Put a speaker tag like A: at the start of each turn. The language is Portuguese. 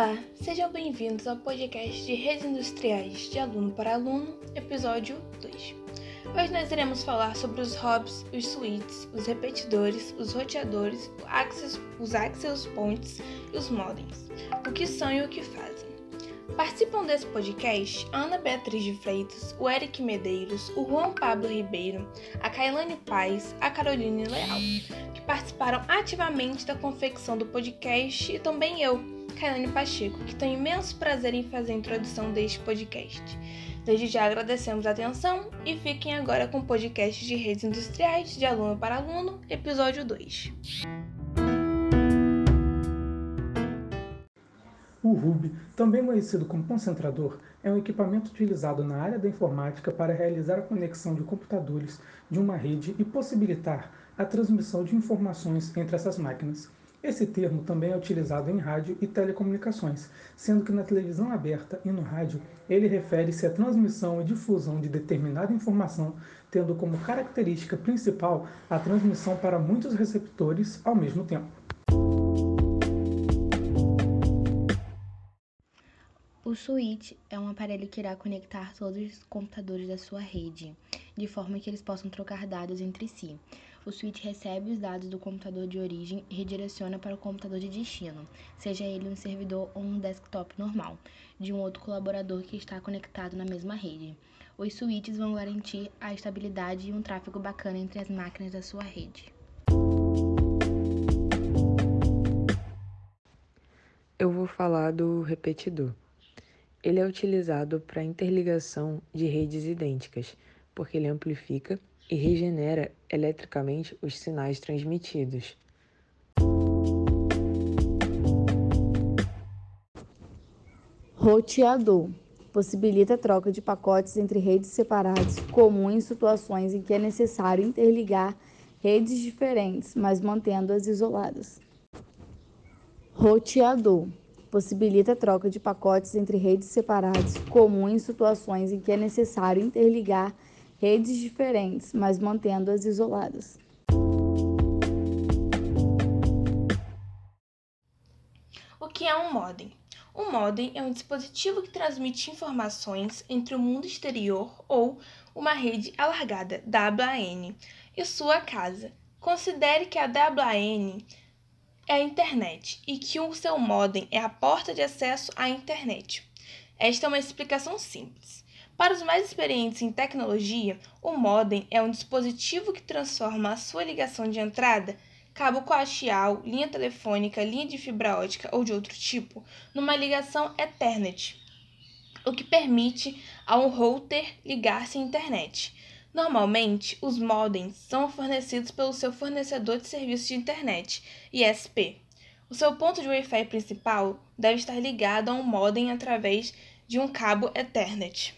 A: Olá, sejam bem-vindos ao podcast de Redes Industriais de Aluno para Aluno, episódio 2. Hoje nós iremos falar sobre os hubs, os switches, os repetidores, os roteadores, os access points e os modems, o que são e o que fazem. Participam desse podcast a Ana Beatriz de Freitas, o Eric Medeiros, o Juan Pablo Ribeiro, a Kailane Paz, a Caroline Leal, participaram ativamente da confecção do podcast e também eu, Kailane Pacheco, que tenho imenso prazer em fazer a introdução deste podcast. Desde já agradecemos a atenção e fiquem agora com o podcast de redes industriais de aluno para aluno, episódio 2.
B: O hub, também conhecido como concentrador, é um equipamento utilizado na área da informática para realizar a conexão de computadores de uma rede e possibilitar a transmissão de informações entre essas máquinas. Esse termo também é utilizado em rádio e telecomunicações, sendo que na televisão aberta e no rádio ele refere-se à transmissão e difusão de determinada informação, tendo como característica principal a transmissão para muitos receptores ao mesmo tempo.
C: O switch é um aparelho que irá conectar todos os computadores da sua rede, de forma que eles possam trocar dados entre si. O switch recebe os dados do computador de origem e redireciona para o computador de destino, seja ele um servidor ou um desktop normal, de um outro colaborador que está conectado na mesma rede. Os switches vão garantir a estabilidade e um tráfego bacana entre as máquinas da sua rede.
D: Eu vou falar do repetidor. Ele é utilizado para interligação de redes idênticas, porque ele amplifica e regenera eletricamente os sinais transmitidos.
E: Roteador possibilita a troca de pacotes entre redes separadas, comum em situações em que é necessário interligar redes diferentes, mas mantendo-as isoladas. Roteador possibilita a troca de pacotes entre redes separadas, comum em situações em que é necessário interligar redes diferentes, mas mantendo-as isoladas.
A: O que é um modem? Um modem é um dispositivo que transmite informações entre o mundo exterior ou uma rede alargada WAN e sua casa. Considere que a WAN é a internet e que o seu modem é a porta de acesso à internet. Esta é uma explicação simples. Para os mais experientes em tecnologia, o modem é um dispositivo que transforma a sua ligação de entrada, cabo coaxial, linha telefônica, linha de fibra ótica ou de outro tipo, numa ligação Ethernet, o que permite a um router ligar-se à internet. Normalmente, os modems são fornecidos pelo seu fornecedor de serviço de internet, ISP. O seu ponto de Wi-Fi principal deve estar ligado a um modem através de um cabo Ethernet.